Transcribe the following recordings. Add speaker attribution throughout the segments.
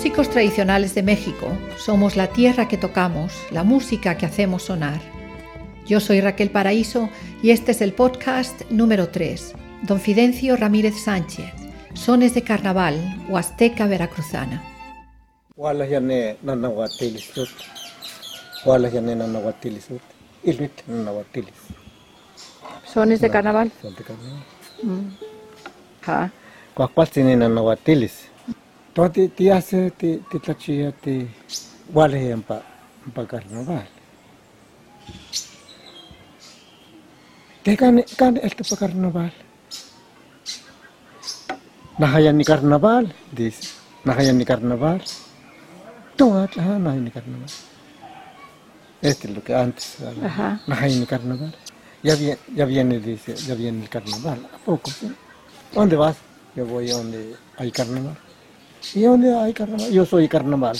Speaker 1: Músicos tradicionales de México, somos la tierra que tocamos, la música que hacemos sonar. Yo soy Raquel Paraíso y este es el podcast número 3, Don Fidencio Ramírez Sánchez, Sones de Carnaval, Huasteca Veracruzana.
Speaker 2: Sones de carnaval.
Speaker 3: Son de carnaval.
Speaker 2: Mm. Ah,
Speaker 3: Toti ti hace ti ti tlachia ti wale pa pa carnaval. Te kan kan esto pa carnaval. Nahayan ni carnaval, dice. Nahayan ni carnaval. Todo ajá, nahayan ni carnaval. Este es lo que antes. Nahayan ni carnaval. Ya viene, ya viene, dice, ya viene el carnaval. ¿A poco? sí? ¿Dónde vas? Yo voy a donde hay carnaval. ¿Y hay carnaval? Yo soy carnaval.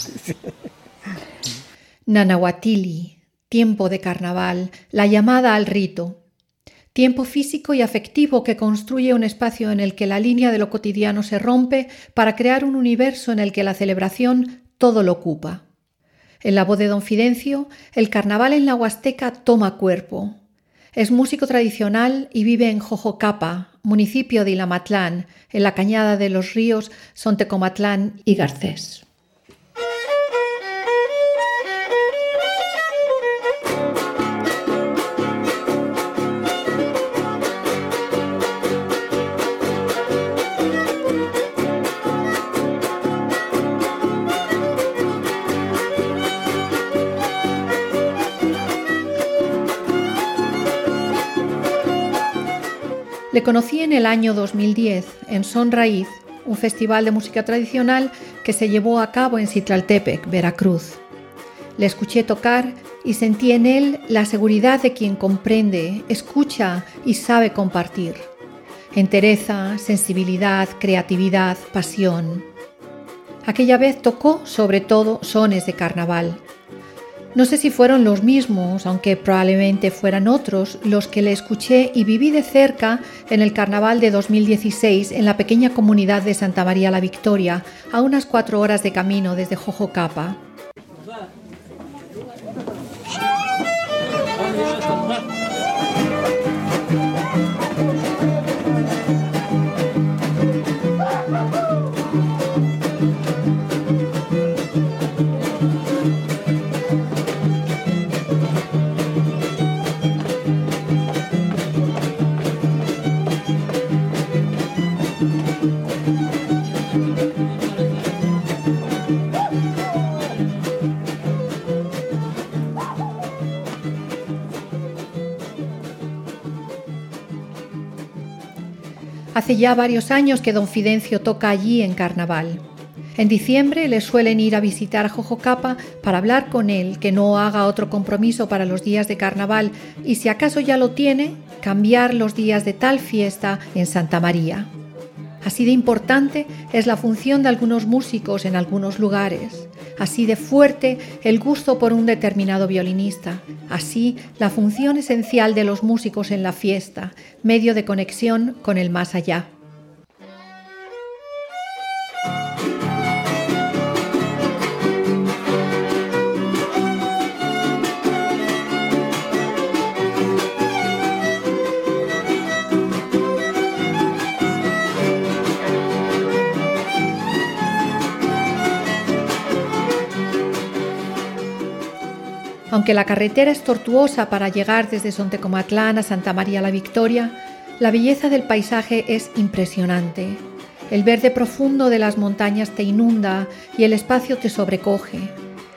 Speaker 1: Nanahuatili, tiempo de carnaval, la llamada al rito. Tiempo físico y afectivo que construye un espacio en el que la línea de lo cotidiano se rompe para crear un universo en el que la celebración todo lo ocupa. En la voz de Don Fidencio, el carnaval en la Huasteca toma cuerpo. Es músico tradicional y vive en Jojocapa, municipio de Ilamatlán, en la cañada de los ríos Sontecomatlán y Garcés. Le conocí en el año 2010 en Son Raíz, un festival de música tradicional que se llevó a cabo en Citlaltepec, Veracruz. Le escuché tocar y sentí en él la seguridad de quien comprende, escucha y sabe compartir. Entereza, sensibilidad, creatividad, pasión. Aquella vez tocó sobre todo sones de carnaval. No sé si fueron los mismos, aunque probablemente fueran otros, los que le escuché y viví de cerca en el carnaval de 2016 en la pequeña comunidad de Santa María la Victoria, a unas cuatro horas de camino desde Jojocapa. Hace ya varios años que don Fidencio toca allí en carnaval. En diciembre le suelen ir a visitar a Jojocapa para hablar con él, que no haga otro compromiso para los días de carnaval y si acaso ya lo tiene, cambiar los días de tal fiesta en Santa María. Así de importante es la función de algunos músicos en algunos lugares, así de fuerte el gusto por un determinado violinista, así la función esencial de los músicos en la fiesta, medio de conexión con el más allá. Aunque la carretera es tortuosa para llegar desde Sontecomatlán a Santa María la Victoria, la belleza del paisaje es impresionante. El verde profundo de las montañas te inunda y el espacio te sobrecoge.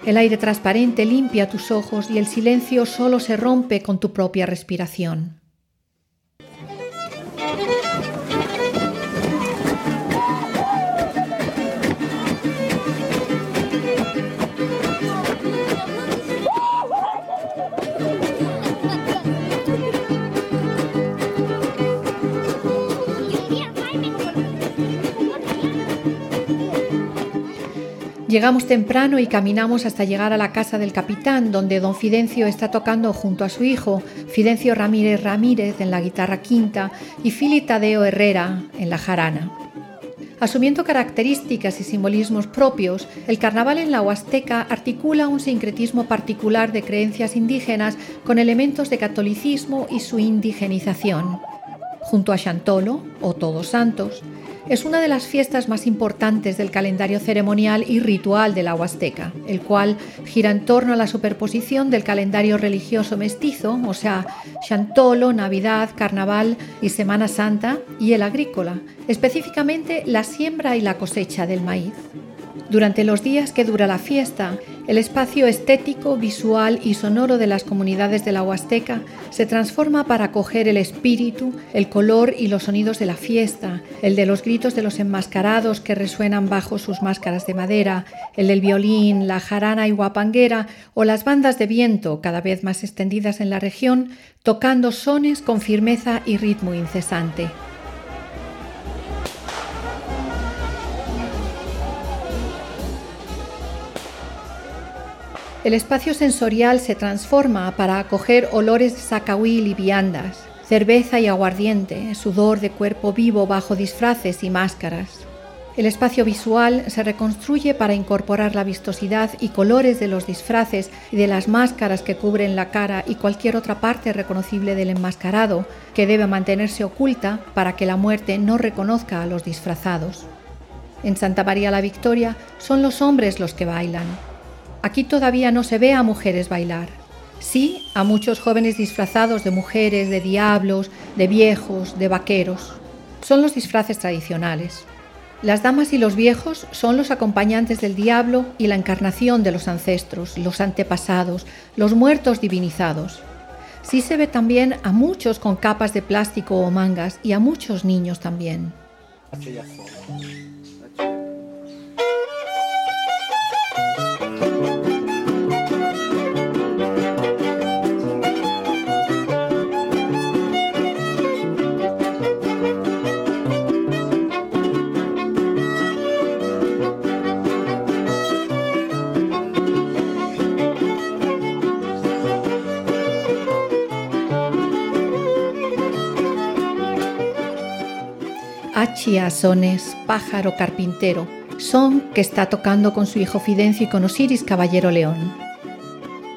Speaker 1: El aire transparente limpia tus ojos y el silencio solo se rompe con tu propia respiración. Llegamos temprano y caminamos hasta llegar a la casa del capitán, donde don Fidencio está tocando junto a su hijo, Fidencio Ramírez Ramírez en la guitarra quinta y Fili Tadeo Herrera en la jarana. Asumiendo características y simbolismos propios, el carnaval en la Huasteca articula un sincretismo particular de creencias indígenas con elementos de catolicismo y su indigenización. Junto a Chantolo, o Todos Santos, es una de las fiestas más importantes del calendario ceremonial y ritual de la Huasteca, el cual gira en torno a la superposición del calendario religioso mestizo, o sea, Chantolo, Navidad, Carnaval y Semana Santa, y el agrícola, específicamente la siembra y la cosecha del maíz. Durante los días que dura la fiesta, el espacio estético, visual y sonoro de las comunidades de la Huasteca se transforma para acoger el espíritu, el color y los sonidos de la fiesta, el de los gritos de los enmascarados que resuenan bajo sus máscaras de madera, el del violín, la jarana y guapanguera o las bandas de viento, cada vez más extendidas en la región, tocando sones con firmeza y ritmo incesante. El espacio sensorial se transforma para acoger olores de sacahuil y viandas, cerveza y aguardiente, sudor de cuerpo vivo bajo disfraces y máscaras. El espacio visual se reconstruye para incorporar la vistosidad y colores de los disfraces y de las máscaras que cubren la cara y cualquier otra parte reconocible del enmascarado, que debe mantenerse oculta para que la muerte no reconozca a los disfrazados. En Santa María la Victoria son los hombres los que bailan, Aquí todavía no se ve a mujeres bailar. Sí a muchos jóvenes disfrazados de mujeres, de diablos, de viejos, de vaqueros. Son los disfraces tradicionales. Las damas y los viejos son los acompañantes del diablo y la encarnación de los ancestros, los antepasados, los muertos divinizados. Sí se ve también a muchos con capas de plástico o mangas y a muchos niños también. Achia Sones, pájaro carpintero, son que está tocando con su hijo Fidencio y con Osiris Caballero León.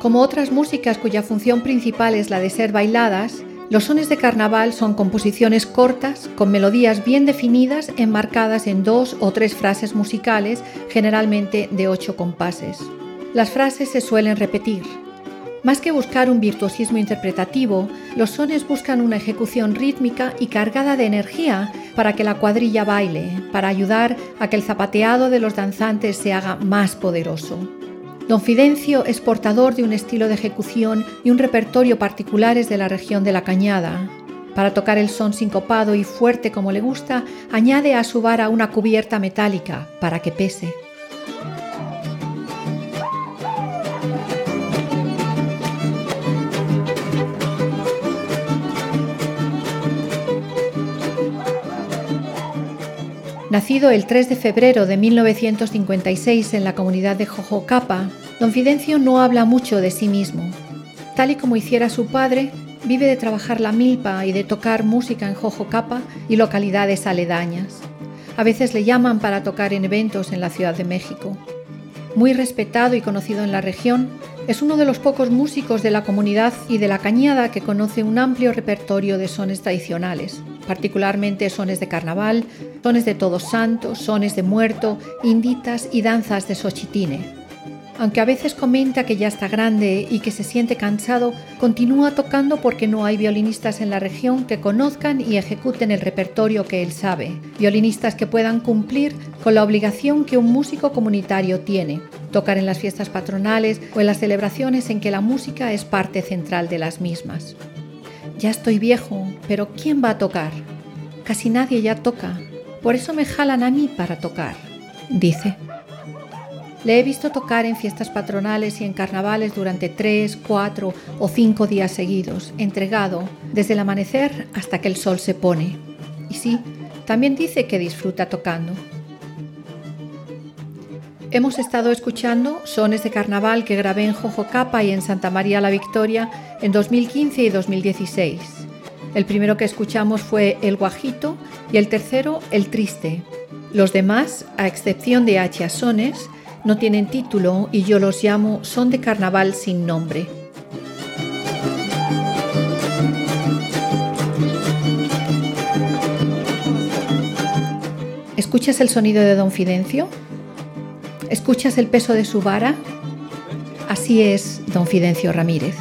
Speaker 1: Como otras músicas cuya función principal es la de ser bailadas, los sones de carnaval son composiciones cortas, con melodías bien definidas, enmarcadas en dos o tres frases musicales, generalmente de ocho compases. Las frases se suelen repetir, más que buscar un virtuosismo interpretativo, los sones buscan una ejecución rítmica y cargada de energía para que la cuadrilla baile, para ayudar a que el zapateado de los danzantes se haga más poderoso. Don Fidencio es portador de un estilo de ejecución y un repertorio particulares de la región de la Cañada. Para tocar el son sincopado y fuerte como le gusta, añade a su vara una cubierta metálica para que pese. Nacido el 3 de febrero de 1956 en la comunidad de Jojocapa, don Fidencio no habla mucho de sí mismo. Tal y como hiciera su padre, vive de trabajar la milpa y de tocar música en Jojocapa y localidades aledañas. A veces le llaman para tocar en eventos en la Ciudad de México. Muy respetado y conocido en la región, es uno de los pocos músicos de la comunidad y de la cañada que conoce un amplio repertorio de sones tradicionales, particularmente sones de carnaval, sones de Todos Santos, sones de muerto, inditas y danzas de Xochitine. Aunque a veces comenta que ya está grande y que se siente cansado, continúa tocando porque no hay violinistas en la región que conozcan y ejecuten el repertorio que él sabe, violinistas que puedan cumplir con la obligación que un músico comunitario tiene, tocar en las fiestas patronales o en las celebraciones en que la música es parte central de las mismas. Ya estoy viejo, pero ¿quién va a tocar? Casi nadie ya toca, por eso me jalan a mí para tocar, dice. Le he visto tocar en fiestas patronales y en carnavales durante tres, cuatro o cinco días seguidos, entregado desde el amanecer hasta que el sol se pone. Y sí, también dice que disfruta tocando. Hemos estado escuchando sones de carnaval que grabé en Jojocapa y en Santa María la Victoria en 2015 y 2016. El primero que escuchamos fue El Guajito y el tercero El Triste. Los demás, a excepción de Sones, no tienen título y yo los llamo son de carnaval sin nombre. ¿Escuchas el sonido de don Fidencio? ¿Escuchas el peso de su vara? Así es don Fidencio Ramírez.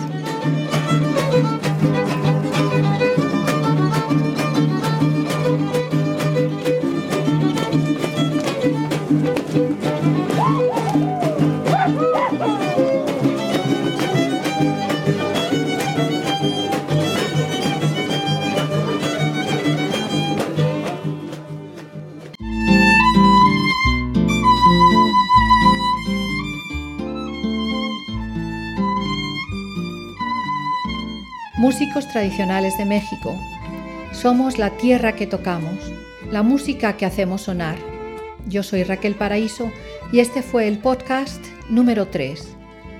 Speaker 1: Músicos tradicionales de México. Somos la tierra que tocamos, la música que hacemos sonar. Yo soy Raquel Paraíso y este fue el podcast número 3.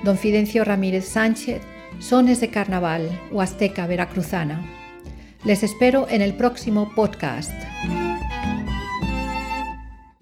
Speaker 1: Don Fidencio Ramírez Sánchez, Sones de Carnaval, Huasteca Veracruzana. Les espero en el próximo podcast.